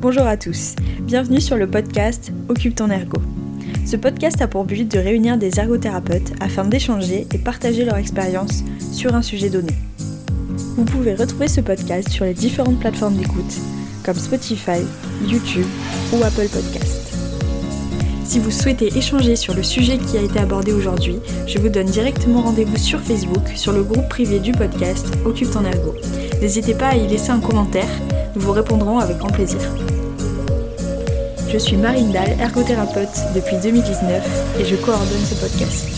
Bonjour à tous, bienvenue sur le podcast Occupe ton ergo. Ce podcast a pour but de réunir des ergothérapeutes afin d'échanger et partager leur expérience sur un sujet donné. Vous pouvez retrouver ce podcast sur les différentes plateformes d'écoute comme Spotify, YouTube ou Apple Podcast. Si vous souhaitez échanger sur le sujet qui a été abordé aujourd'hui, je vous donne directement rendez-vous sur Facebook sur le groupe privé du podcast Occupe ton ergo. N'hésitez pas à y laisser un commentaire, nous vous répondrons avec grand plaisir. Je suis Marine Dahl, ergothérapeute depuis 2019 et je coordonne ce podcast.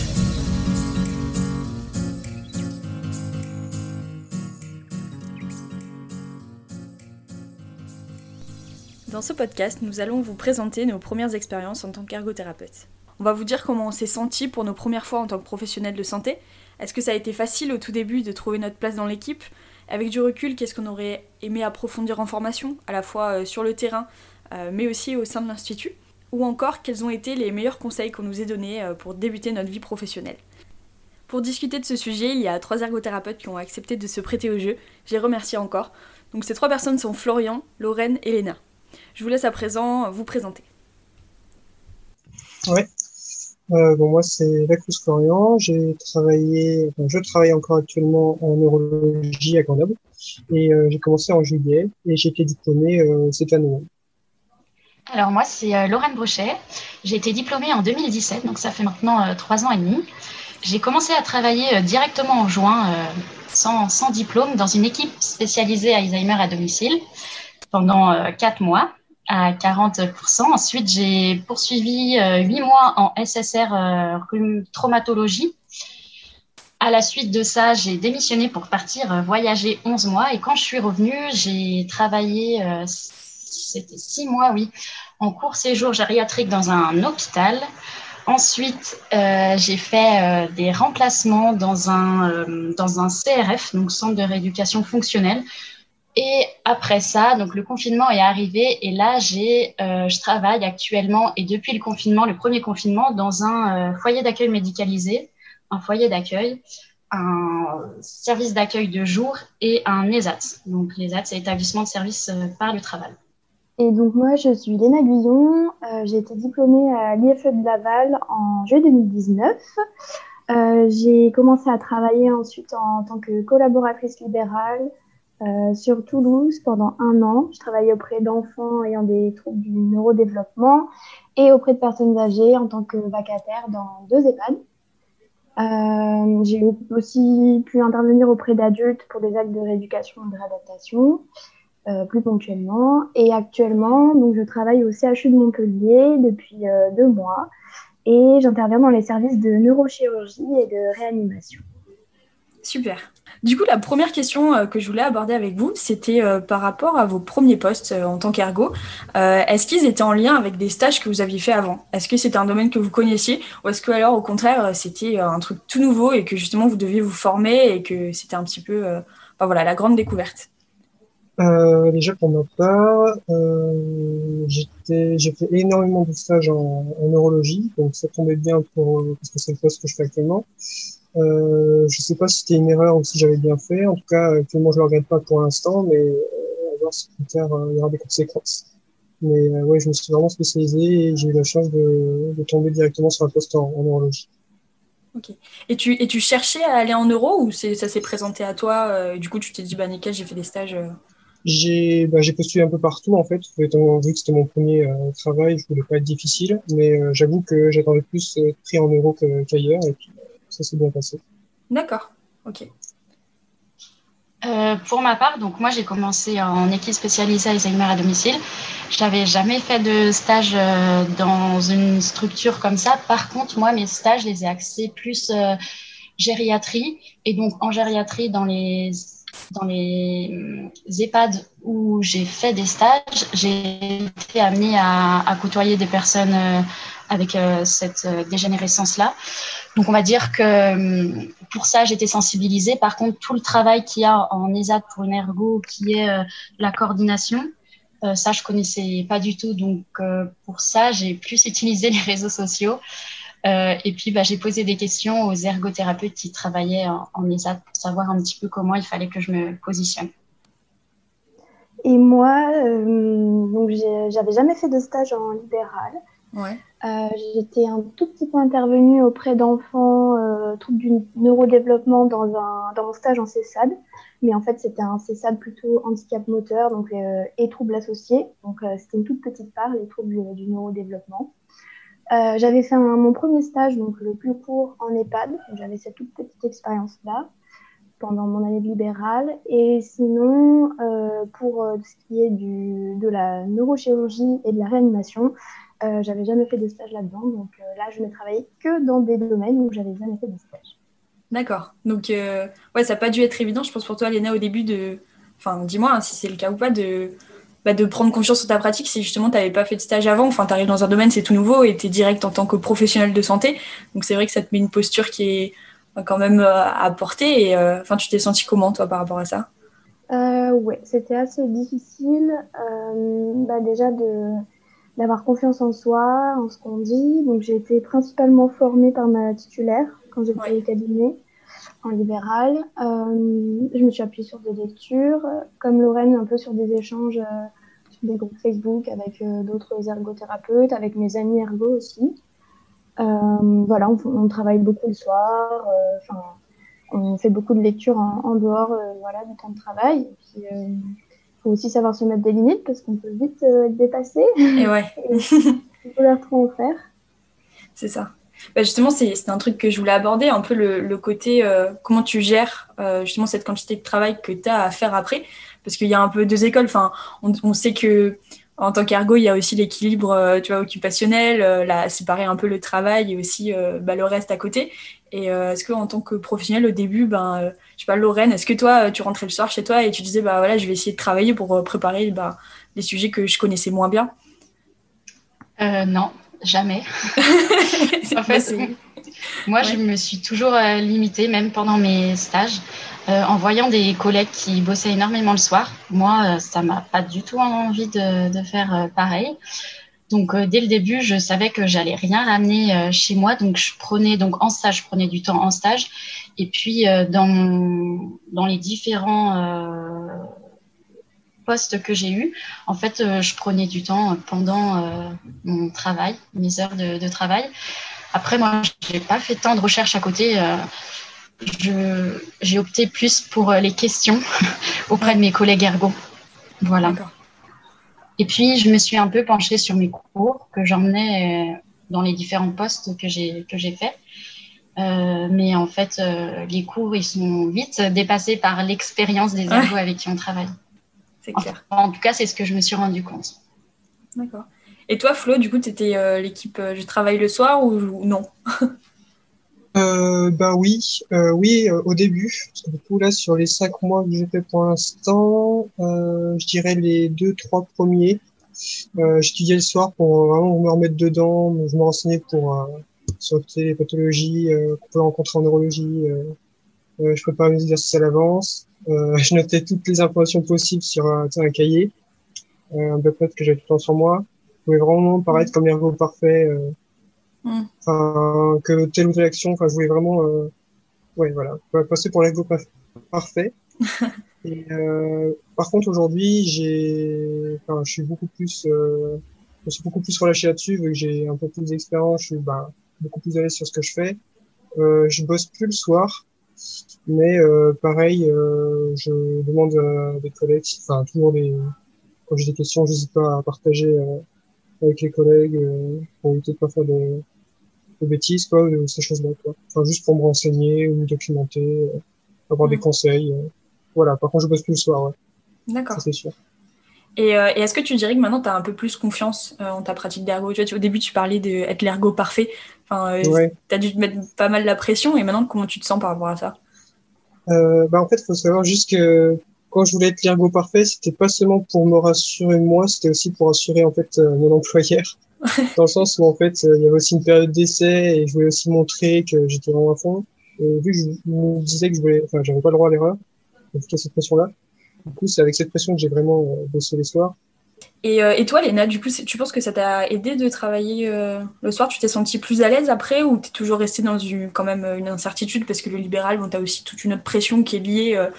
Dans ce podcast, nous allons vous présenter nos premières expériences en tant qu'ergothérapeute. On va vous dire comment on s'est senti pour nos premières fois en tant que professionnel de santé. Est-ce que ça a été facile au tout début de trouver notre place dans l'équipe? Avec du recul, qu'est-ce qu'on aurait aimé approfondir en formation, à la fois euh, sur le terrain, mais aussi au sein de l'Institut Ou encore, quels ont été les meilleurs conseils qu'on nous ait donnés euh, pour débuter notre vie professionnelle Pour discuter de ce sujet, il y a trois ergothérapeutes qui ont accepté de se prêter au jeu. Je les remercie encore. Donc ces trois personnes sont Florian, Lorraine et Léna. Je vous laisse à présent vous présenter. Oui. Euh, bon, moi, c'est Lacruz Florian. J'ai travaillé, je travaille encore actuellement en neurologie à Grenoble. Et euh, j'ai commencé en juillet et j'ai été diplômé euh, cette année. Alors moi, c'est euh, Lorraine Brochet. J'ai été diplômée en 2017, donc ça fait maintenant euh, trois ans et demi. J'ai commencé à travailler euh, directement en juin, sans, diplôme, dans une équipe spécialisée Alzheimer à domicile pendant quatre mois à 40%. Ensuite, j'ai poursuivi huit mois en SSR traumatologie. À la suite de ça, j'ai démissionné pour partir voyager 11 mois. Et quand je suis revenue, j'ai travaillé c'était six mois, oui, en court séjour gériatrique dans un hôpital. Ensuite, euh, j'ai fait euh, des remplacements dans un, euh, dans un CRF, donc Centre de rééducation fonctionnelle. Et après ça, donc le confinement est arrivé et là, j'ai, je travaille actuellement et depuis le confinement, le premier confinement, dans un foyer d'accueil médicalisé, un foyer d'accueil, un service d'accueil de jour et un ESAT. Donc l'ESAT, c'est établissement de service par le travail. Et donc moi, je suis Léna Guillon. Euh, j'ai été diplômée à l'IFE de Laval en juillet 2019. Euh, j'ai commencé à travailler ensuite en tant que collaboratrice libérale euh, sur Toulouse pendant un an. Je travaillais auprès d'enfants ayant des troubles du neurodéveloppement et auprès de personnes âgées en tant que vacataire dans deux EHPAD. Euh, j'ai aussi pu intervenir auprès d'adultes pour des actes de rééducation et de réadaptation euh, plus ponctuellement. Et actuellement, donc, je travaille au CHU de Montpellier depuis euh, deux mois et j'interviens dans les services de neurochirurgie et de réanimation. Super. Du coup, la première question euh, que je voulais aborder avec vous, c'était par rapport à vos premiers postes en tant qu'ergo. est-ce qu'ils étaient en lien avec des stages que vous aviez fait avant? Est-ce que c'était un domaine que vous connaissiez? Ou est-ce que alors au contraire c'était un truc tout nouveau et que justement vous deviez vous former et que c'était un petit peu, enfin, voilà, la grande découverte? Euh, déjà pour ma part, euh, j'ai fait énormément de stages en, neurologie, donc ça tombait bien pour parce que c'est le poste que je fais actuellement. Euh, je sais pas si c'était une erreur ou si j'avais bien fait. En tout cas, actuellement, je le regrette pas pour l'instant, mais euh, va voir si plus tard euh, il y aura des conséquences. Mais euh, ouais, je me suis vraiment spécialisé et j'ai eu la chance de, tomber directement sur un poste en, neurologie. Ok. Et tu, et tu cherchais à aller en neuro ou ça s'est présenté à toi Du coup, tu t'es dit, bah nickel, j'ai fait des stages j'ai bah, postulé un peu partout en fait, étant vu que c'était mon premier euh, travail, je voulais pas être difficile, mais euh, j'avoue que j'attendais plus euh, pris en euros qu'ailleurs et puis ça s'est bien passé. D'accord, ok. Euh, pour ma part, donc moi j'ai commencé en équipe spécialisée Alzheimer à domicile. J'avais jamais fait de stage euh, dans une structure comme ça. Par contre, moi mes stages, je les ai axés plus euh, gériatrie et donc en gériatrie dans les dans les EHPAD où j'ai fait des stages, j'ai été amenée à, côtoyer des personnes euh, avec euh, cette euh, dégénérescence-là. Donc, on va dire que pour ça, j'étais sensibilisée. Par contre, tout le travail qu'il y a en ESAT pour une ergo, qui est la coordination, ça, je connaissais pas du tout. Donc, pour ça, j'ai plus utilisé les réseaux sociaux. Euh, et puis, bah, j'ai posé des questions aux ergothérapeutes qui travaillaient en, en ESAT pour savoir un petit peu comment il fallait que je me positionne. Et moi, donc j'avais jamais fait de stage en libéral. Ouais. Euh, j'étais un tout petit peu intervenue auprès d'enfants euh, troubles du neurodéveloppement dans, un, dans mon stage en CESAD. Mais en fait, c'était un CESAD plutôt handicap moteur donc, euh, et troubles associés. Donc, euh, c'était une toute petite part, les troubles du neurodéveloppement. Euh, j'avais fait mon premier stage, donc le plus court en EHPAD. J'avais cette toute petite expérience-là pendant mon année libérale. Et sinon, euh, pour ce qui est du, de la neurochirurgie et de la réanimation, euh, j'avais jamais fait de stage là-dedans, donc euh, là, je n'ai travaillé que dans des domaines où j'avais jamais fait de stage. D'accord. Donc, euh, ouais, ça n'a pas dû être évident, je pense, pour toi, Léna, au début de. Enfin, dis-moi hein, si c'est le cas ou pas, de, bah, de prendre confiance en ta pratique si justement tu n'avais pas fait de stage avant. Enfin, tu arrives dans un domaine, c'est tout nouveau et tu es direct en tant que professionnel de santé. Donc, c'est vrai que ça te met une posture qui est bah, quand même à porter. Et enfin, tu t'es senti comment, toi, par rapport à ça? Euh, Ouais, c'était assez difficile. bah, déjà, de d'avoir confiance en soi, en ce qu'on dit. Donc j'ai été principalement formée par ma titulaire quand j'étais ouais. au cabinet en libéral. Euh, je me suis appuyée sur des lectures, comme Lorraine, un peu sur des échanges euh, sur des groupes Facebook avec euh, d'autres ergothérapeutes, avec mes amis ergo aussi. Euh, voilà, on, on, travaille beaucoup le soir. Euh, enfin, on fait beaucoup de lectures en, en dehors, voilà, du temps de travail. Et puis, faut aussi savoir se mettre des limites parce qu'on peut vite euh, dépasser. Et ouais. Il faut leur trop en faire. C'est ça. Bah justement, c'est un truc que je voulais aborder, un peu le, le côté euh, comment tu gères euh, justement cette quantité de travail que tu as à faire après. Parce qu'il y a un peu deux écoles. Enfin, on, on sait que en tant qu'ergo, il y a aussi l'équilibre euh, occupationnel, séparer un peu le travail et aussi bah, le reste à côté. Et est-ce que en tant que professionnel au début, ben, je sais pas, Lorraine, est-ce que toi, tu rentrais le soir chez toi et tu disais, bah voilà, je vais essayer de travailler pour préparer bah, des sujets que je connaissais moins bien? Non, jamais. en fait, moi, ouais. je me suis toujours limitée, même pendant mes stages. Euh, en voyant des collègues qui bossaient énormément le soir, moi, euh, ça m'a pas du tout envie de, de faire euh, pareil. Donc dès le début, je savais que j'allais rien ramener chez moi, donc je prenais donc en stage, je prenais du temps en stage, et puis dans dans les différents postes que j'ai eus, en fait, je prenais du temps pendant mon travail, mes heures de, de travail. Après, moi, j'ai pas fait tant de recherches à côté j'ai opté plus pour euh, les questions auprès de mes collègues ergo. Voilà. Et puis, je me suis un peu penchée sur mes cours que j'emmenais euh, dans les différents postes que j'ai que j'ai fait. Euh, mais en fait, euh, les cours, ils sont vite dépassés par l'expérience des ergos ouais. avec qui on travaille. C'est clair. En, en, tout cas, c'est ce que je me suis rendu compte. D'accord. Et toi, Flo, du coup, tu étais euh, l'équipe Je travaille le soir ou, ou non? Euh, bah oui, euh, oui, euh, au début. Parce que du coup, là, sur les cinq mois que j'ai fait pour l'instant, euh, je dirais les deux, trois premiers. Euh, J'étudiais le soir pour vraiment me remettre dedans. Je me renseignais pour euh, sur les pathologies qu'on peut rencontrer en neurologie. Je préparais mes exercices à l'avance. je notais toutes les informations possibles sur un, un cahier, un bloc-notes que j'avais tout le temps sur moi. Je pouvais vraiment paraître comme l'ergot parfait. Mm. Enfin, que telle ou telle action, enfin, je voulais vraiment, euh, ouais, voilà, passer pour l'ego parfait. Et euh, par contre, aujourd'hui, j'ai, enfin, je suis beaucoup plus, euh, je suis beaucoup plus relâché là-dessus, vu que j'ai un peu plus d'expérience, je suis bah, beaucoup plus à l'aise sur ce que je fais. Euh, je bosse plus le soir, mais euh, pareil, euh, je demande à des collègues, enfin toujours des, quand j'ai des questions, j'hésite pas à partager euh, avec les collègues euh, pour éviter de pas faire de, de bêtises, quoi, de ces choses-là, quoi. Enfin, juste pour me renseigner ou documenter, euh, avoir mmh. des conseils. Euh. Voilà, par contre, je bosse plus le soir, ouais. D'accord. c'est sûr. Et, euh, et est-ce que tu dirais que maintenant, tu as un peu plus confiance euh, en ta pratique d'ergo? Tu vois, Au début, tu parlais d'être l'ergo parfait. Enfin, ouais. Tu as dû te mettre pas mal la pression. Et maintenant, comment tu te sens par rapport à ça? Bah, En fait, il faut savoir juste que quand je voulais être l'ergo parfait, c'était pas seulement pour me rassurer moi, c'était aussi pour rassurer en fait mon employeur. dans le sens où en fait il y avait aussi une période d'essai et je voulais aussi montrer que j'étais vraiment à fond. Et vu que je me disais que je voulais, enfin j'avais pas le droit à l'erreur, donc cette pression-là. Du coup, c'est avec cette pression que j'ai vraiment euh, bossé les soirs. Et, toi, Léna, du coup, tu penses que ça t'a aidé de travailler le soir? Tu t'es sentie plus à l'aise après ou t'es toujours restée dans une, quand même une incertitude? Parce que le libéral, bon, t'as aussi toute une autre pression qui est liée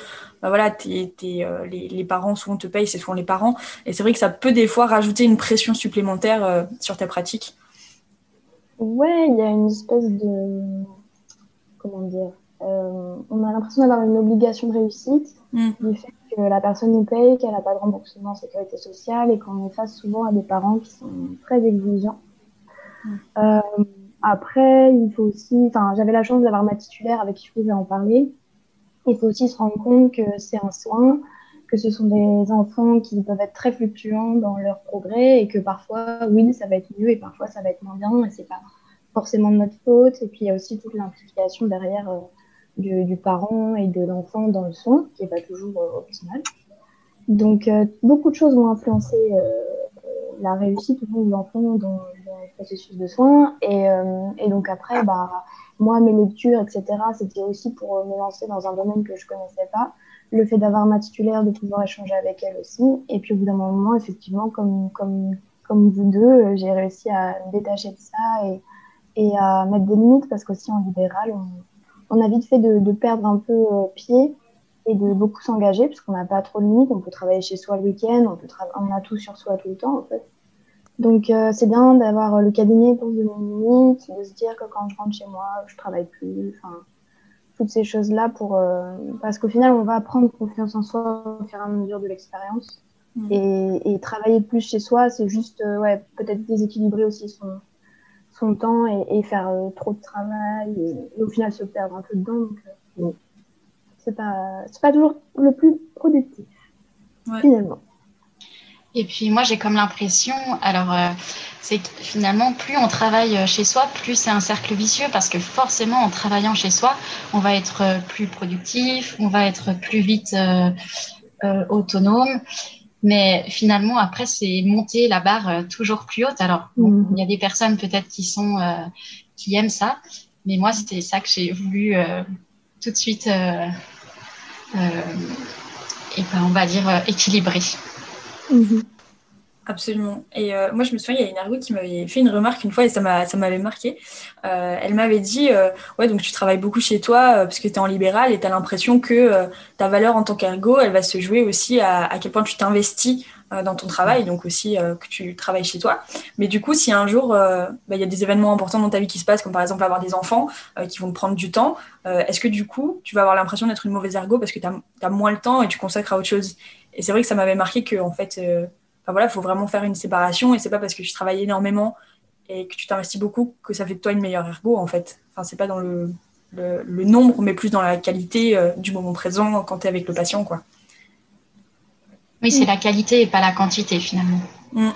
bah voilà, euh, les, parents souvent te payent, c'est souvent les parents. Et c'est vrai que ça peut des fois rajouter une pression supplémentaire euh, sur ta pratique. Ouais, il y a une espèce de. Comment dire euh, On a l'impression d'avoir une obligation de réussite hmm. du fait que la personne nous paye, qu'elle n'a pas de remboursement en sécurité sociale et qu'on est face souvent à des parents qui sont très exigeants. Hmm. après, il faut aussi. Enfin, j'avais la chance d'avoir ma titulaire avec qui je pouvais en parler. Il faut aussi se rendre compte que c'est un soin, que ce sont des enfants qui peuvent être très fluctuants dans leur progrès et que parfois, oui, ça va être mieux et parfois ça va être moins bien et c'est pas forcément de notre faute. Et puis il y a aussi toute l'implication derrière euh, du, parent et de l'enfant dans le soin, qui n'est pas toujours euh, optimal. Donc euh, beaucoup de choses vont influencer la réussite de l'enfant dans, le processus de soins. Et, et donc après, bah, moi, mes lectures, etc., c'était aussi pour euh, me lancer dans un domaine que je connaissais pas. Le fait d'avoir ma titulaire, de pouvoir échanger avec elle aussi. Et puis, au bout d'un moment, effectivement, comme, comme, comme vous deux, euh, j'ai réussi à me détacher de ça et, et à mettre des limites parce qu'aussi en libéral, on, on, a vite fait de, de perdre un peu euh, pied et de beaucoup s'engager puisqu'on n'a pas trop de limites. On peut travailler chez soi le week-end, on, peut on a tout sur soi tout le temps, en fait. Donc euh, c'est bien d'avoir euh, le cabinet pour se donner une limite, de se dire que quand je rentre chez moi, je travaille plus, enfin toutes ces choses-là pour euh, parce qu'au final on va prendre confiance en soi au fur et à mesure de l'expérience mm. et, et, travailler plus chez soi, c'est juste ouais peut-être déséquilibrer aussi son son temps et, et faire trop de travail et, au final se perdre un peu dedans. Donc c'est pas c'est pas toujours le plus productif finalement. Et puis moi, j'ai comme l'impression, alors euh, c'est que finalement, plus on travaille euh, chez soi, plus c'est un cercle vicieux parce que forcément, en travaillant chez soi, on va être euh, plus productif, on va être plus vite autonome. Mais finalement, après, c'est monter la barre toujours plus haute. Alors, mhm. il y a des personnes peut-être qui sont qui aiment ça, mais moi, c'était ça que j'ai voulu tout de suite, et ben, on va dire équilibrer. Mhm. Absolument. Et euh, moi, je me souviens, il y a une ergo qui m'avait fait une remarque une fois et ça m'avait marqué. Euh, elle m'avait dit euh, Ouais, donc tu travailles beaucoup chez toi parce que tu es en libéral et tu as l'impression que ta valeur en tant qu'ergo, elle va se jouer aussi à, à quel point tu t'investis dans ton travail, donc aussi que tu travailles chez toi. Mais du coup, si un jour bah, il y a des événements importants dans ta vie qui se passent, comme par exemple avoir des enfants qui vont te prendre du temps, est-ce que du coup, tu vas avoir l'impression d'être une mauvaise ergo parce que tu as, as, moins le temps et tu consacres à autre chose? Et c'est vrai que ça m'avait marqué que en fait, enfin voilà, faut vraiment faire une séparation et c'est pas parce que tu travailles énormément et que tu t'investis beaucoup que ça fait de toi une meilleure ergo en fait. Enfin, c'est pas dans le, le, nombre, mais plus dans la qualité euh, du moment présent quand tu es avec le patient, quoi. Oui, c'est la qualité et pas la quantité finalement. Mm.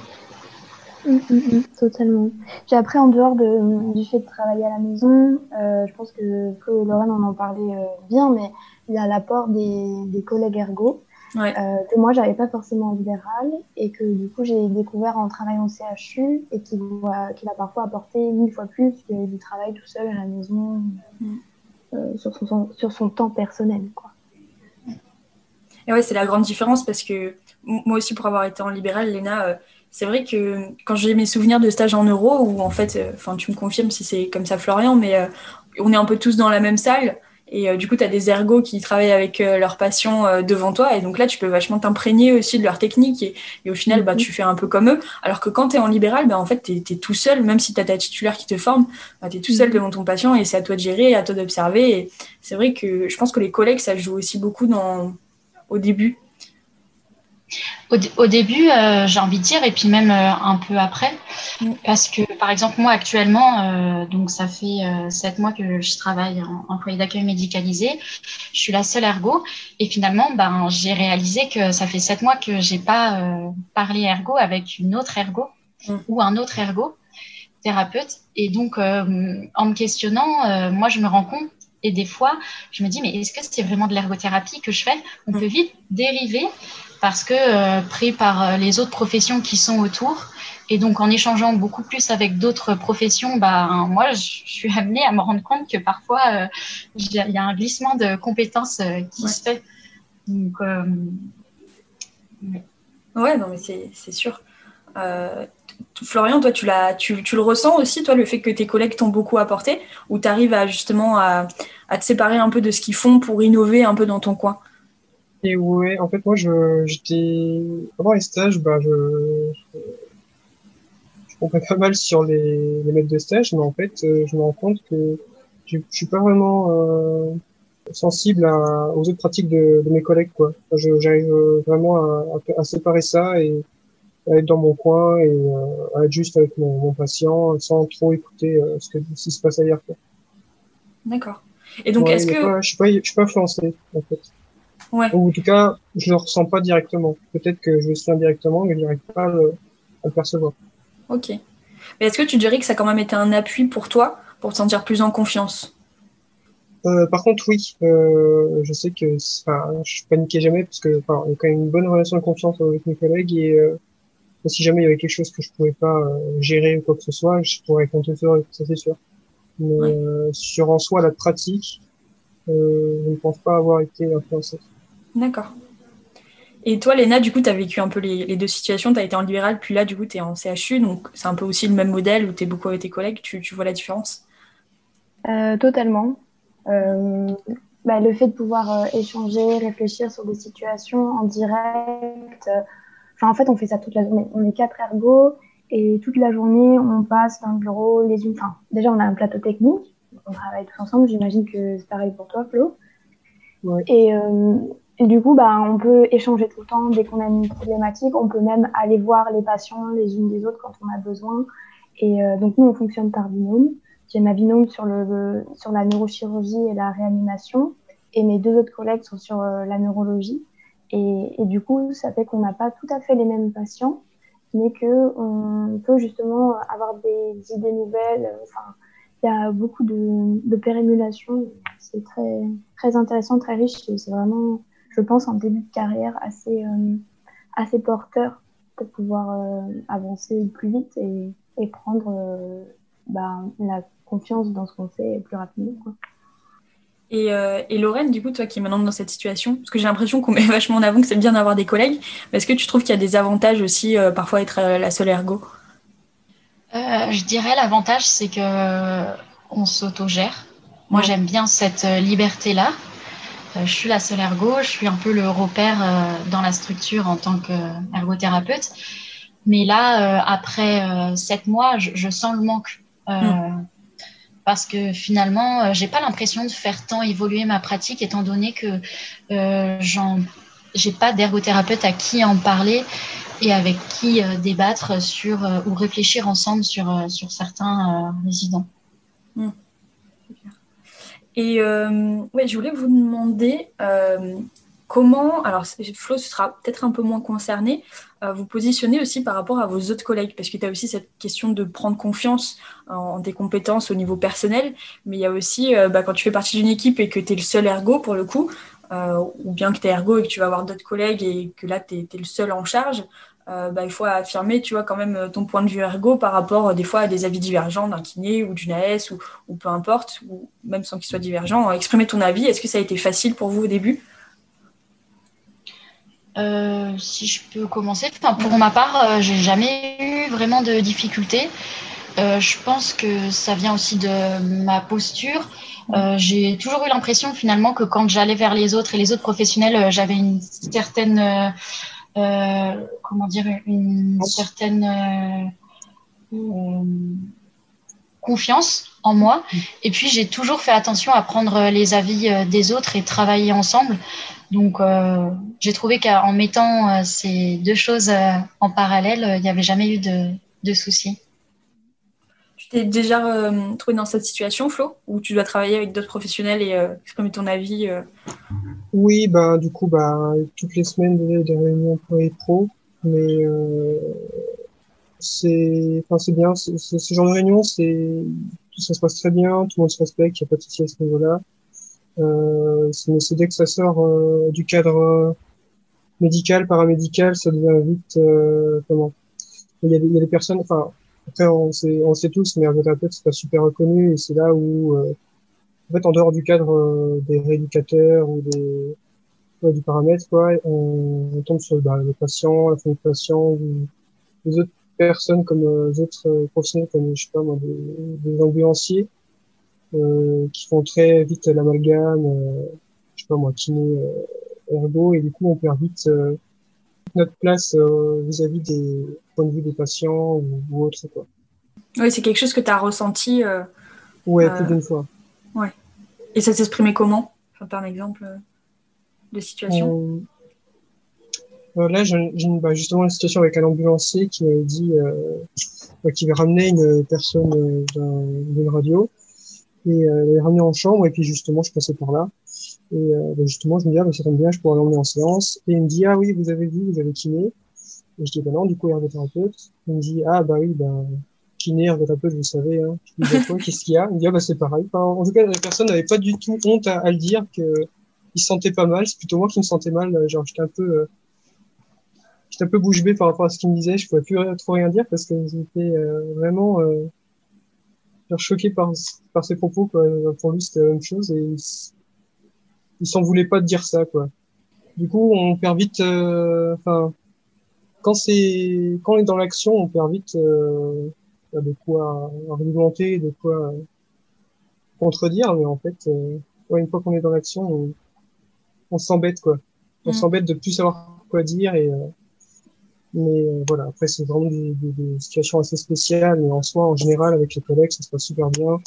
Mm, mm, totalement. Puis après, en dehors de, du fait de travailler à la maison, euh, je pense que Flo et Lorraine en ont parlé bien, mais il y a l'apport des, des collègues ergo euh, que moi j'avais pas forcément en libéral et que du coup j'ai découvert en travaillant au CHU et qui, qui parfois apporté mille fois plus que du travail tout seul à la maison mm. euh, sur, son, sur son temps personnel quoi. Et ouais c'est la grande différence parce que moi aussi pour avoir été en libéral Léna euh, c'est vrai que quand j'ai mes souvenirs de stage en euro où en fait enfin tu me confirmes si c'est comme ça Florian mais on est un peu tous dans la même salle et euh, du coup, tu as des ergots qui travaillent avec euh, leurs patients euh, devant toi. Et donc là, tu peux vachement t'imprégner aussi de leur technique. Et, et au final, bah, mhm. tu fais un peu comme eux. Alors que quand tu es en libéral, bah, en fait, tu es, tout seul. Même si tu as ta titulaire qui te forme, bah, tu es tout seul mhm. devant ton patient. Et c'est à toi de gérer, à toi d'observer. Et c'est vrai que je pense que les collègues, ça joue aussi beaucoup dans, au début. Au, début, euh, j'ai envie de dire, et puis même euh, un peu après, mm. parce que par exemple, moi actuellement, euh, donc ça fait sept mois que je travaille en employé d'accueil médicalisé, je suis la seule ergo, et finalement, ben, j'ai réalisé que ça fait sept mois que j'ai pas parlé ergo avec une autre ergo mm. ou un autre ergo thérapeute, et donc en me questionnant, moi je me rends compte et des fois, je me dis, mais est-ce que c'est vraiment de l'ergothérapie que je fais? On mm. peut vite dériver parce que euh, pris par euh, les autres professions qui sont autour. Et donc, en échangeant beaucoup plus avec d'autres professions, bah, moi, je, suis amenée à me rendre compte que parfois, euh, il y a un glissement de compétences qui se fait. Donc, Ouais, non, mais c'est sûr. Florian, toi, tu, tu, tu, le ressens aussi, toi, le fait que tes collègues t'ont beaucoup apporté, ou tu arrives à justement à, à, te séparer un peu de ce qu'ils font pour innover un peu dans ton coin? Et ouais, en fait, moi, j'étais. Avant les stages, bah, je, je, je pas mal sur les, les maîtres de stage, mais en fait, euh, je me rends compte que je, je suis pas vraiment euh, sensible à, aux autres pratiques de, de mes collègues, quoi. J'arrive vraiment à, à, séparer ça et à être dans mon coin et euh, à être juste avec mon, mon patient sans trop écouter euh, ce, que, ce qui se passe ailleurs. D'accord. Et donc, est-ce que. je suis pas, je suis pas influencé, en fait. Ouais. Ou en tout cas, je le ressens pas directement. Peut-être que je le suis indirectement, mais je n'arrive pas à le, à le, percevoir. Ok. Mais est-ce que tu dirais que ça a quand même été un appui pour toi, pour te sentir plus en confiance? Euh, par contre, oui, euh, je sais que je paniquais jamais parce que enfin, a quand même une bonne relation de confiance avec mes collègues et euh, si jamais il y avait quelque chose que je pouvais pas gérer ou quoi que ce soit, je pourrais compter sur eux, ça c'est sûr. Mais Ouais. sur en soi la pratique, je ne pense pas avoir été influencé. D'accord. Et toi, Léna, du coup, tu as vécu un peu les, les deux situations. Tu as été en libéral, puis là, du coup, tu es en CHU. Donc, c'est un peu aussi le même modèle où tu es beaucoup avec tes collègues. Tu, tu vois la différence? Euh, totalement. Euh, bah, le fait de pouvoir euh, échanger, réfléchir sur des situations en direct. euh, Enfin, en fait, on fait ça toute la journée. On est quatre ergots et toute la journée, on passe dans le bureau les unes. Enfin, déjà, on a un plateau technique. On travaille tous ensemble. J'imagine que c'est pareil pour toi, Flo. Ouais. Et, euh, et du coup, bah, on peut échanger tout le temps dès qu'on a une problématique. On peut même aller voir les patients les unes des autres quand on a besoin. Et euh, donc, nous, on fonctionne par binôme. J'ai ma binôme sur, le, sur la neurochirurgie et la réanimation. Et mes deux autres collègues sont sur euh, la neurologie. Et, et, du coup, ça fait qu'on n'a pas tout à fait les mêmes patients, mais qu'on peut justement avoir des idées nouvelles. Enfin, il y a beaucoup de, de pérémulation. C'est très, très intéressant, très riche. C'est vraiment, je pense, en début de carrière assez, euh, assez porteur pour pouvoir euh, avancer plus vite et, et prendre euh, bah, la confiance dans ce qu'on fait plus rapidement. Quoi. Et, euh, et, Lorraine, du coup, toi qui es maintenant dans cette situation, parce que j'ai l'impression qu'on met vachement en avant que c'est bien d'avoir des collègues, mais est-ce que tu trouves qu'il y a des avantages aussi, euh, parfois, être euh, la seule ergo? Euh, Je dirais l'avantage, c'est que on s'autogère. Moi, ouais. j'aime bien cette liberté-là. Euh, je suis la seule ergo, je suis un peu le repère euh, dans la structure en tant qu'ergothérapeute. Mais là, après sept mois, je, je, sens le manque. Mm parce que finalement, euh, j'ai pas l'impression de faire tant évoluer ma pratique, étant donné que euh, j'en, j'ai pas d'ergothérapeute à qui en parler et avec qui euh, débattre sur euh, ou réfléchir ensemble sur euh, sur certains résidents. Mmh. Et ouais, je voulais vous demander comment, alors Flo sera peut-être un peu moins concerné, euh, vous positionnez aussi par rapport à vos autres collègues, parce que tu as aussi cette question de prendre confiance en, tes compétences au niveau personnel, mais il y a aussi, euh, bah, quand tu fais partie d'une équipe et que tu es le seul ergo pour le coup, euh, ou bien que tu es ergo et que tu vas avoir d'autres collègues et que là tu es, le seul en charge, bah, il faut affirmer, tu vois, quand même ton point de vue ergo par rapport des fois à des avis divergents d'un kiné ou d'une AS ou, peu importe, ou même sans qu'ils soient divergents, exprimer ton avis. Est-ce que ça a été facile pour vous au début? Euh, si je peux commencer, pour ma part, euh, j'ai jamais eu vraiment de difficultés. Euh, je pense que ça vient aussi de ma posture. j'ai toujours eu l'impression finalement que quand j'allais vers les autres et les autres professionnels, j'avais une certaine, comment dire, une certaine confiance en moi. Et puis j'ai toujours fait attention à prendre les avis des autres et travailler ensemble. Donc, euh, j'ai trouvé qu'en mettant euh, ces deux choses euh, en parallèle, il n'y avait jamais eu de, de soucis. Tu t'es déjà euh, trouvé dans cette situation, Flo, où tu dois travailler avec d'autres professionnels et exprimer ton avis Oui, bah, du coup, bah, toutes les semaines, des, des réunions et pro, mais c'est enfin, bien. C ce genre de réunion, ça se passe très bien, tout le monde se respecte, il n'y a pas de souci à ce niveau-là. Euh, c'est dès que ça sort euh, du cadre euh, médical, paramédical, ça devient vite euh, comment? Il y, a, il y a des personnes, enfin après on sait, on sait tous, mais un thérapeute c'est pas super reconnu et c'est là où en fait en dehors du cadre des rééducateurs ou des du paramètre, quoi, on, tombe sur bah, le patient, la famille de patient, les autres personnes comme euh, les autres euh, professionnels comme je sais pas moi des, des ambulanciers euh, qui font très vite l'amalgame, euh, je sais pas moi kiné, ergo et du coup on perd vite notre place vis-à-vis des points de vue des patients ou, ou autres quoi. Oui, c'est quelque chose que tu as ressenti. ouais, plus d'une fois. Ouais. Et ça s'exprimait comment? Enfin, par un exemple de situation? Euh, là, j'ai bah, justement une situation avec un ambulancier qui m'avait dit euh, bah, qu'il ramené une personne euh, d'une radio. Et euh, l'avait ramené en chambre et puis justement je passais par là. Et euh, bah, justement je me dis ah bah, ça tombe bien je pourrais l'emmener en séance. Et il me dit ah oui vous avez vu vous avez kiné. Et je dis bah non du coup ergothérapeute il me dit ah bah oui bah kiné ergothérapeute vous savez hein qu'est-ce qu'il y a? Il me dit ah bah c'est pareil en tout cas la personne n'avait pas du tout honte à, le dire que il se sentait pas mal c'est plutôt moi qui me sentais mal genre j'étais un peu j'étais un peu bouche bée par rapport à ce qu'il me disait. Je pouvais plus trop rien dire parce que j'étais euh, vraiment euh, choqué par, ses propos. Pour lui, c'était la même chose et il, s'en voulait pas de dire ça. Quoi. Du coup, on perd vite. Euh, enfin, quand c'est quand on est dans l'action, on perd vite euh, de quoi argumenter, de quoi contredire. Mais en fait, ouais, une fois qu'on est dans l'action, on, on s'embête quoi. On mm. s'embête de plus savoir quoi dire et mais euh, voilà, après, c'est vraiment des, des, des, situations assez spéciales. Mais en soi, en général, avec les collègues, ça se passe super bien.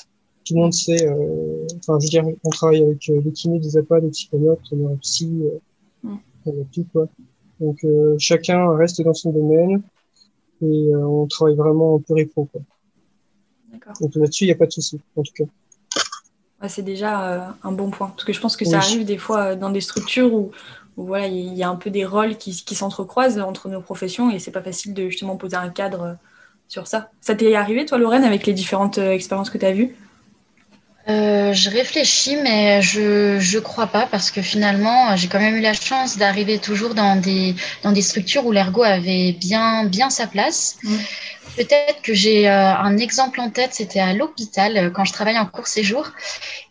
Tout le monde sait, euh, enfin, je veux dire, on travaille avec euh, des kinés, des APA, des psychomotes, des psy, euh, mm. tout, quoi. Donc, euh, chacun reste dans son domaine et on travaille vraiment en pur et pro, quoi. Donc là-dessus, il n'y a pas de souci, en tout cas. Ouais, c'est déjà un bon point. Parce que je pense que ça arrive des fois dans des structures où, voilà, il y a un peu des rôles qui, qui s'entrecroisent entre nos professions et c'est pas facile de justement poser un cadre euh, sur ça. Ça t'est arrivé, toi, Lorraine, avec les différentes euh, expériences que tu as vues? Euh, je réfléchis, mais je je crois pas parce que finalement j'ai quand même eu la chance d'arriver toujours dans des dans des structures où l'ergo avait bien bien sa place. Mmh. Peut-être que j'ai euh, un exemple en tête, c'était à l'hôpital euh, quand je travaillais en court séjour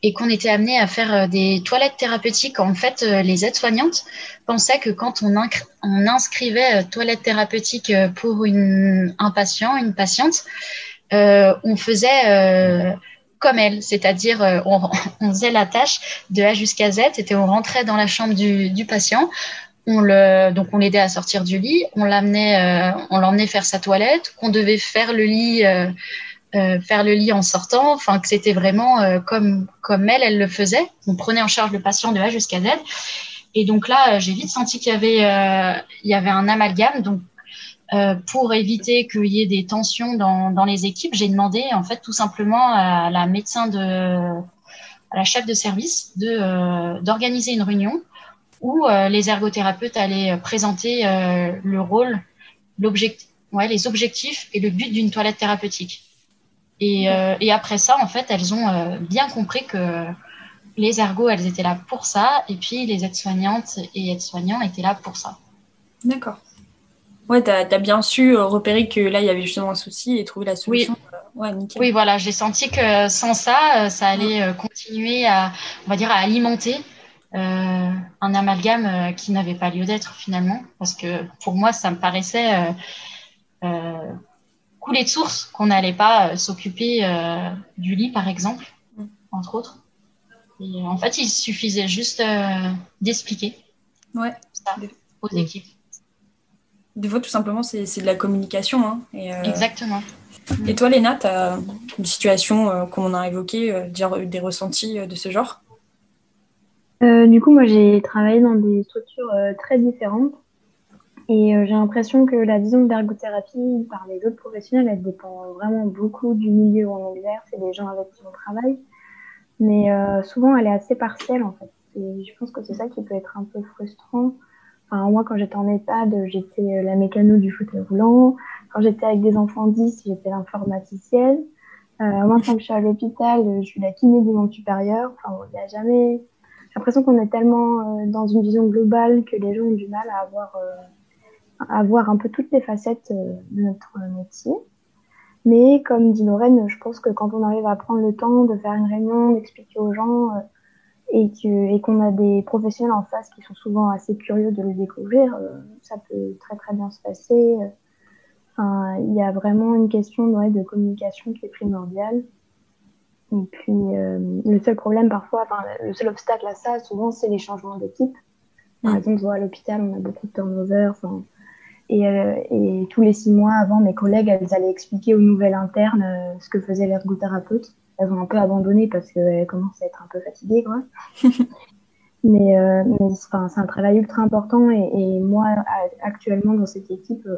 et qu'on était amené à faire des toilettes thérapeutiques. En fait, les aides-soignantes pensaient que quand on, on inscrivait toilette thérapeutique pour une, un patient, une patiente, euh, on faisait comme elle, c'est-à-dire on, on, faisait la tâche de A jusqu'à Z, et on rentrait dans la chambre du, du patient, on le, donc on l'aidait à sortir du lit, on l'amenait, euh, on l'emmenait faire sa toilette, qu'on devait faire le lit, euh, euh, faire le lit en sortant, enfin que c'était vraiment euh, comme comme elle, elle le faisait. On prenait en charge le patient de A jusqu'à Z. Et donc là, j'ai vite senti qu'il y avait euh, il y avait un amalgame. Donc pour éviter qu'il y ait des tensions dans, dans les équipes, j'ai demandé en fait tout simplement à la médecin de à la chef de service de d'organiser une réunion où euh, les ergothérapeutes allaient euh, présenter euh, le rôle, l'objectif, ouais, les objectifs et le but d'une toilette thérapeutique. Et, et, après ça, en fait, elles ont bien compris que les ergos, elles étaient là pour ça, et puis les aides-soignantes et aides-soignants étaient là pour ça. D'accord. Ouais, tu as, bien su repérer que là, il y avait justement un souci et trouver la solution. Oui, ouais, nickel. oui voilà, j'ai senti que sans ça, ça allait continuer à, on va dire, à alimenter euh, un amalgame euh, qui n'avait pas lieu d'être finalement, parce que pour moi, ça me paraissait euh, couler de source qu'on n'allait pas s'occuper du lit, par exemple, mm. entre autres. Et en fait, il suffisait juste d'expliquer ouais. ça aux équipes. Des fois, tout simplement, c'est de la communication. Hein, et, Exactement. Et toi, Léna, tu as une situation, comme on a évoqué, des ressentis de ce genre? Euh, du coup, moi, j'ai travaillé dans des structures euh, très différentes. Et euh, j'ai l'impression que la vision de l'ergothérapie par les autres professionnels, elle dépend vraiment beaucoup du milieu où on exerce et des gens avec qui on travaille. Mais euh, souvent, elle est assez partielle, en fait. Et je pense que c'est ça qui peut être un peu frustrant. Enfin, moi, quand j'étais en EHPAD, j'étais la mécano du fauteuil roulant. Quand j'étais avec des enfants 10, j'étais l'informaticienne. Euh, moi, quand je suis à l'hôpital, je suis la kiné du monde supérieur. Enfin, il n'y a jamais j'ai l'impression qu'on est tellement euh, dans une vision globale que les gens ont du mal à avoir, euh, à voir un peu toutes les facettes euh, de notre métier. Mais comme dit Lorraine, je pense que quand on arrive à prendre le temps de faire une réunion, d'expliquer aux gens et que et qu'on a des professionnels en face qui sont souvent assez curieux de le découvrir, ça peut très très bien se passer. Enfin, il y a vraiment une question de communication qui est primordiale. Et puis, le seul problème parfois, enfin, le seul obstacle à ça, souvent, c'est les changements d'équipe. Par mm. exemple, à l'hôpital, on a beaucoup de turnover. Et, euh, et, tous les six mois avant, mes collègues, elles allaient expliquer aux nouvelles internes euh, ce que faisait l'ergothérapeute. Elles ont un peu abandonné parce qu'elles commencent à être un peu fatiguées. Quoi. mais, euh, mais c'est un travail ultra important. Et, moi, actuellement, dans cette équipe,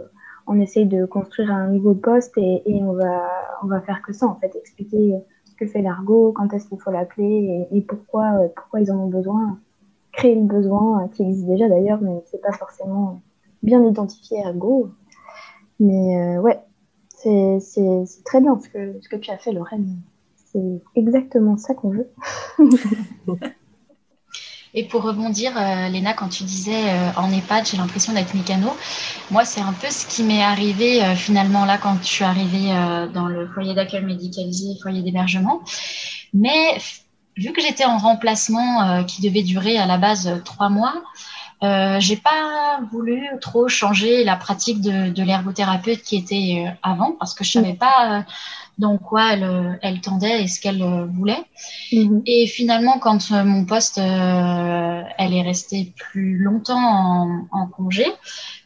on essaye de construire un nouveau poste et, on, va, on va faire que ça, en fait, expliquer ce que fait l'ergot, quand est-ce qu'il faut l'appeler et, pourquoi, pourquoi ils en ont besoin créer le besoin euh, qui existe déjà d'ailleurs, mais c'est pas forcément bien identifié Go. Mais euh, ouais, c'est très bien ce que, ce que tu as fait, Lorraine. C'est exactement ça qu'on veut. Et pour rebondir, euh, Léna, quand tu disais en EHPAD, j'ai l'impression d'être mécano. Moi, c'est un peu ce qui m'est arrivé finalement là quand je suis arrivée dans le foyer d'accueil médicalisé, foyer d'hébergement. Mais vu que j'étais en remplacement euh, qui devait durer à la base euh, trois mois, euh, j'ai pas voulu trop changer la pratique de, de l'ergothérapeute qui était euh, avant parce que je savais pas dans quoi elle, elle tendait et ce qu'elle voulait. Mm-hmm. Et finalement, quand mon poste, elle est restée plus longtemps en, en congé,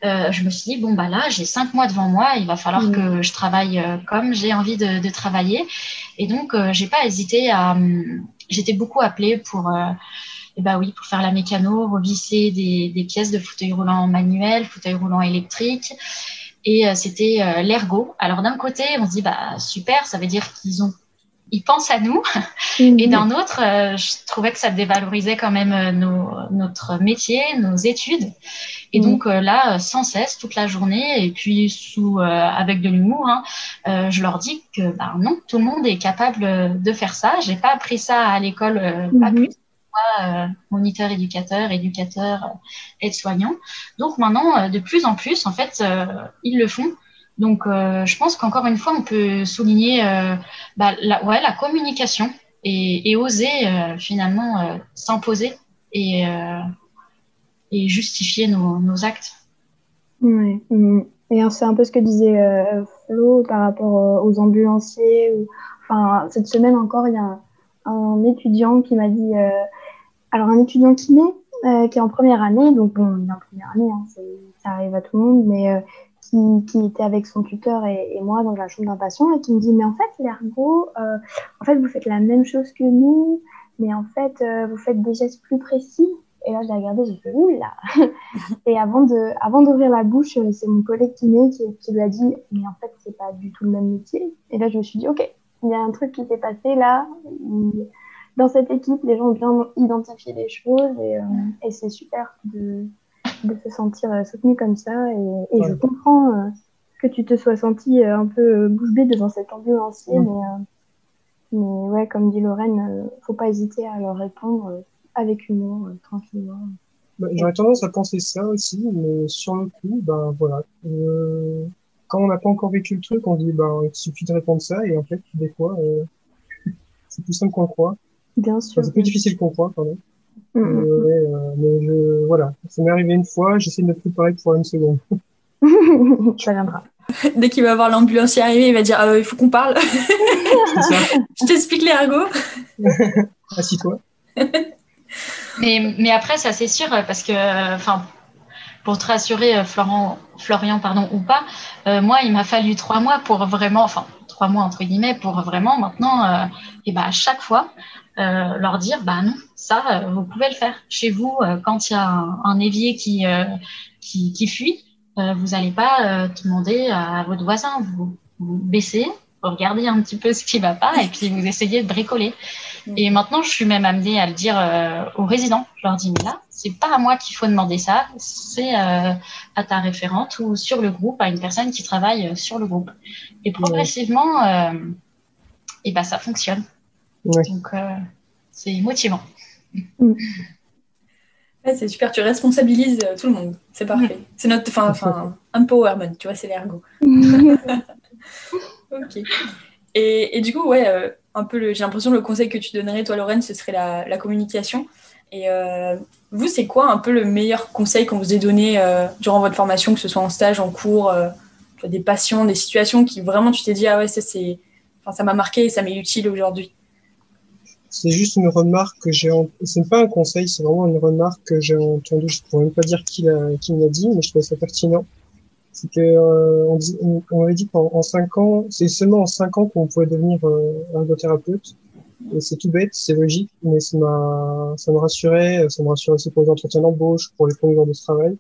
je me suis dit bon bah là, j'ai cinq mois devant moi, il va falloir mm-hmm. que je travaille comme j'ai envie de, de, travailler. Et donc, j'ai pas hésité à j'étais beaucoup appelée pour, euh, eh ben oui, pour faire la mécano, revisser des, des pièces de fauteuil roulant manuel, fauteuil roulant électrique. Et euh, c'était euh, l'ergo. Alors d'un côté, on se dit bah super, ça veut dire qu'ils ont ils pensent à nous. Mhm. Et d'un autre, je trouvais que ça dévalorisait quand même nos, notre métier, nos études. Et mhm. donc là, sans cesse, toute la journée, et puis sous avec de l'humour, hein, je leur dis que bah, non, tout le monde est capable de faire ça. J'ai pas appris ça à l'école, pas mhm. plus euh, moniteur éducateur, éducateur, aide-soignant. Donc maintenant, de plus en plus, en fait, ils le font. Donc, je pense qu'encore une fois, on peut souligner bah, la, ouais, la communication et, oser finalement s'imposer et, justifier nos, actes. Oui. Et c'est un peu ce que disait Flo par rapport aux ambulanciers. Enfin, cette semaine encore, il y a un, étudiant qui m'a dit alors, un étudiant kiné euh, qui est en première année, donc bon, il est en première année, hein, ça arrive à tout le monde, mais euh, qui, était avec son tuteur et, moi dans la chambre d'un patient et qui me dit Mais en fait, l'ergo, euh, en fait, vous faites la même chose que nous, mais en fait, euh, vous faites des gestes plus précis. Et là, je l'ai regardé, j'ai fait Oula Et avant de, avant d'ouvrir la bouche, c'est mon collègue kiné qui, qui lui a dit Mais en fait, c'est pas du tout le même métier. Et là, je me suis dit Ok, il y a un truc qui s'est passé là. Dans cette équipe, les gens ont bien identifié les choses et, euh, et c'est super de, de, se sentir euh, soutenu comme ça. Et, et je comprends euh, que tu te sois senti un peu bouche bée devant cet ambulancier, mais, mais ouais, comme dit Lorraine, faut pas hésiter à leur répondre avec humour, tranquillement. Bah, J'aurais tendance à penser ça aussi, mais sur le coup, ben voilà. Euh, quand on n'a pas encore vécu le truc, on dit ben il suffit de répondre ça, et en fait, des fois, euh, c'est plus simple qu'on croit. Bien sûr. c'est plus difficile qu'on croit, pardon. Mm, mm, mm. Euh, mais je, voilà, ça m'est arrivé une fois, j'essaie de ne plus parler pour une seconde. ça viendra. Dès qu'il va voir l'ambulancier arriver, il va dire euh, il faut qu'on parle. je t'explique les ragots. Assis-toi. mais, mais après, ça c'est sûr, parce que, enfin, pour te rassurer, Florent, Florian, pardon, ou pas, euh, moi, il m'a fallu trois mois pour vraiment, enfin, trois mois entre guillemets, pour vraiment maintenant, euh, et ben, à chaque fois, euh, leur dire bah non, ça, euh, vous pouvez le faire. Chez vous, euh, quand il y a un, évier qui, qui, qui, fuit, vous n'allez pas demander à votre voisin, vous, vous baissez, vous regardez un petit peu ce qui va pas et puis vous essayez de bricoler. Mm. Et maintenant, je suis même amenée à le dire aux résidents. Je leur dis, mais là, c'est pas à moi qu'il faut demander ça, c'est à ta référente ou sur le groupe, à une personne qui travaille sur le groupe. Et progressivement, et ben, ça fonctionne. Donc, euh, c'est motivant. Mm. c'est super, tu responsabilises euh, tout le monde. C'est parfait. C'est notre enfin, enfin, empowerment, tu vois, c'est l'ergo. ok. Et, et, du coup, ouais, euh, un peu, j'ai l'impression le conseil que tu donnerais, toi, Lorraine, ce serait la, communication. Et euh, vous, c'est quoi un peu le meilleur conseil qu'on vous ait donné euh, durant votre formation, que ce soit en stage, en cours, des patients, des situations qui vraiment tu t'es dit, ah ouais, ça, c'est, enfin, ça m'a marqué et ça m'est utile aujourd'hui? C'est juste une remarque que j'ai, c'est pas un conseil, c'est vraiment une remarque que j'ai entendue. Je pourrais même pas dire qui l'a, qui me l'a dit, mais je trouvais ça pertinent. C'est que euh, on, dit, on, avait dit qu'en cinq ans, c'est seulement en cinq ans qu'on pouvait devenir euh, ergothérapeute. Et c'est tout bête, c'est logique, mais ça m'a, ça me rassurait, ça me rassurait aussi pour les entretiens d'embauche, pour les premiers jours de travail.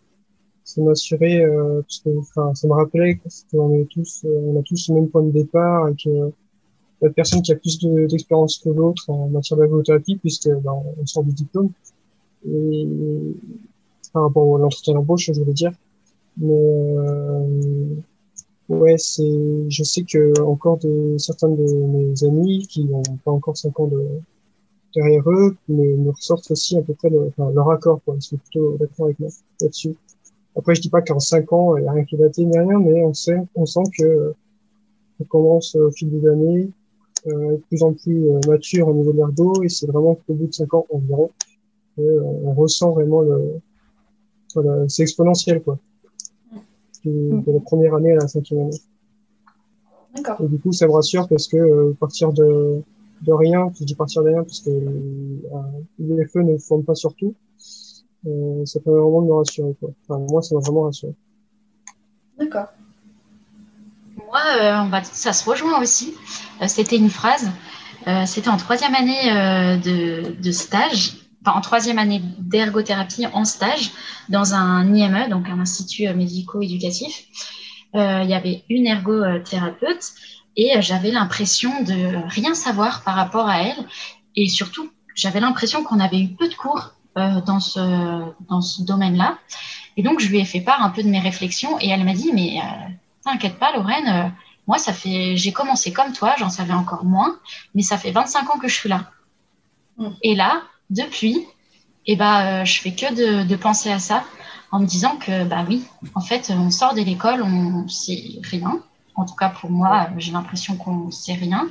Ça m'assurait, euh, parce que, enfin, ça me rappelait qu'on est tous, euh, on a tous le même point de départ et que la personne qui a plus d'expérience que l'autre en matière d'ergothérapie puisque ben, on sort du diplôme. Et par rapport à l'entretien d'embauche, je voulais dire. Mais euh, ouais, c'est, je sais que encore de certains de mes amis qui n'ont pas encore 5 ans de, derrière eux me, me ressortent aussi à peu près enfin, leur accord, quoi. Ils sont plutôt d'accord avec moi là-dessus. Après, je dis pas qu'en 5 ans, il n'y a rien qui va ni rien, mais on sait, on sent que on commence au fil des années euh, de plus en plus euh, mature au niveau de l'ergo et c'est vraiment qu'au bout de 5 ans environ, euh, on ressent vraiment le, voilà, c'est exponentiel quoi. De, de, la première année à la cinquième année. D'accord. Et du coup, ça me rassure parce que euh, partir de, de rien, je dis partir de rien parce que euh, les feux ne forment pas sur tout, euh, ça permet vraiment de me rassurer. Quoi. Enfin, moi, ça m'a vraiment rassuré. D'accord. Moi, euh, on va, ça se rejoint aussi. Euh, c'était une phrase. Euh, c'était en troisième année de, stage, enfin en troisième année d'ergothérapie en stage dans un IME, donc un institut médico-éducatif. Il y avait une ergothérapeute et j'avais l'impression de rien savoir par rapport à elle. Et surtout, j'avais l'impression qu'on avait eu peu de cours dans ce, dans ce domaine-là. Et donc, je lui ai fait part un peu de mes réflexions et elle m'a dit, mais t'inquiète pas, Lorraine, euh, moi, ça fait, j'ai commencé comme toi, j'en savais encore moins, mais ça fait 25 ans que je suis là. Mm. Et là, depuis, eh ben, euh, je fais que de, penser à ça en me disant que, bah oui, en fait, on sort de l'école, on sait rien. En tout cas, pour moi, j'ai l'impression qu'on sait rien.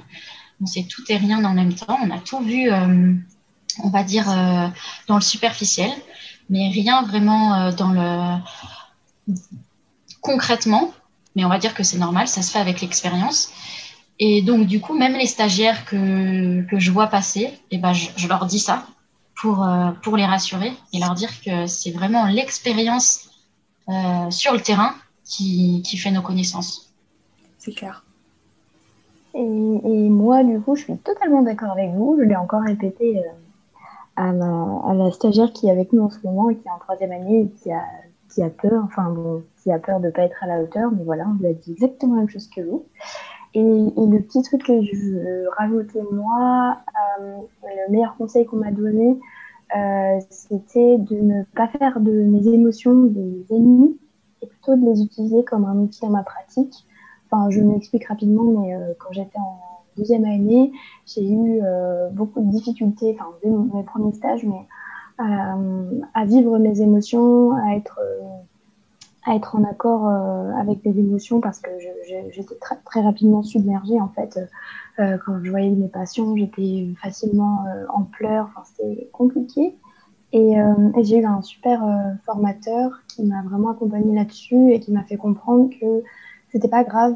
On sait tout et rien en même temps. On a tout vu, euh, on va dire, dans le superficiel, mais rien vraiment dans le concrètement mais on va dire que c'est normal, ça se fait avec l'expérience. Et donc, du coup, même les stagiaires que, que je vois passer, eh ben, je, leur dis ça pour, euh, pour les rassurer et leur dire que c'est vraiment l'expérience euh, sur le terrain qui, qui fait nos connaissances. C'est clair. Et, et, moi, du coup, je suis totalement d'accord avec vous. Je l'ai encore répété euh, à, la, à, la, stagiaire qui est avec nous en ce moment et qui est en troisième année et qui a qui a peur, enfin bon, qui a peur de ne pas être à la hauteur, mais voilà, on lui a dit exactement la même chose que vous. Et, le petit truc que je veux rajouter, moi, euh, le meilleur conseil qu'on m'a donné, euh, c'était de ne pas faire de mes émotions des ennemis, et plutôt de les utiliser comme un outil dans ma pratique. Enfin, je m'explique rapidement, mais euh, quand j'étais en deuxième année, j'ai eu beaucoup de difficultés, enfin, dès mes premiers stages, mais à, vivre mes émotions, à être, à être en accord euh, avec mes émotions parce que j'étais très, très rapidement submergée en fait. Euh, quand je voyais mes patients, j'étais facilement euh, en pleurs, enfin, c'était compliqué. Et, j'ai eu un super formateur qui m'a vraiment accompagnée là-dessus et qui m'a fait comprendre que c'était pas grave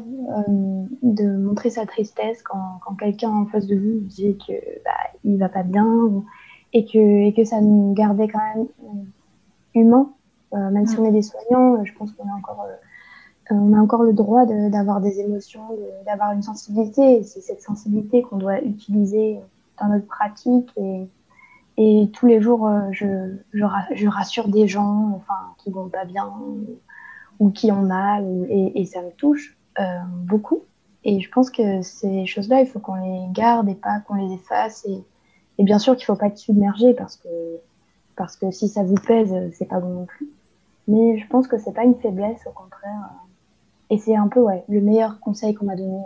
de montrer sa tristesse quand, quand quelqu'un en face de vous dit que bah, il va pas bien et que, et que ça nous gardait quand même humains. Euh, même si on est des soignants, je pense qu'on a encore, euh, on a encore le droit d'avoir des émotions, d'avoir une sensibilité. C'est cette sensibilité qu'on doit utiliser dans notre pratique. Et, et tous les jours, euh, je, je, je, rassure des gens enfin, qui vont pas bien ou, qui ont mal. et, et, ça me touche beaucoup. Et je pense que ces choses-là, il faut qu'on les garde et pas qu'on les efface. Et, et bien sûr qu'il ne faut pas être submergé parce que, parce que si ça vous pèse, c'est pas bon non plus. Mais je pense que c'est pas une faiblesse, au contraire. Et c'est un peu ouais, le meilleur conseil qu'on m'a donné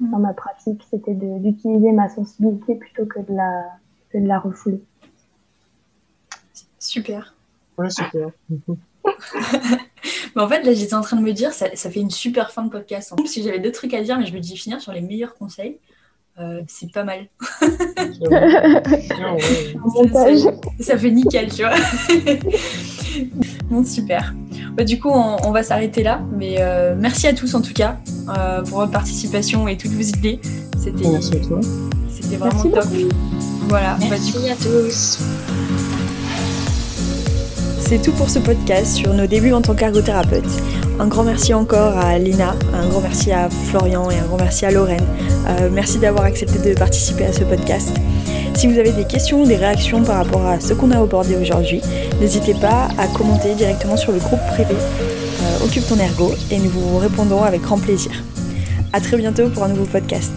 mm. dans ma pratique, c'était d'utiliser ma sensibilité plutôt que de la, que de la refouler. Super. Ouais, super. mais en fait, là, j'étais en train de me dire, ça, ça, fait une super fin de podcast. Si j'avais deux trucs à dire, mais je me dis finir sur les meilleurs conseils. c'est pas mal. Ça fait nickel, tu vois. bon, super. Bah, du coup, on, on va s'arrêter là. Mais euh, merci à tous en tout cas euh, pour votre participation et toutes vos idées. C'était Merci à toi. c'était vraiment Merci top. beaucoup. Voilà. Bah, Merci du coup, à tous. c'est tout pour ce podcast sur nos débuts en tant qu'ergothérapeute. Un grand merci encore à Lina, un grand merci à Florian et un grand merci à Lorraine. Euh, merci d'avoir accepté de participer à ce podcast. Si vous avez des questions ou des réactions par rapport à ce qu'on a abordé aujourd'hui, n'hésitez pas à commenter directement sur le groupe privé euh, Occupe ton ergo et nous vous répondrons avec grand plaisir. À très bientôt pour un nouveau podcast.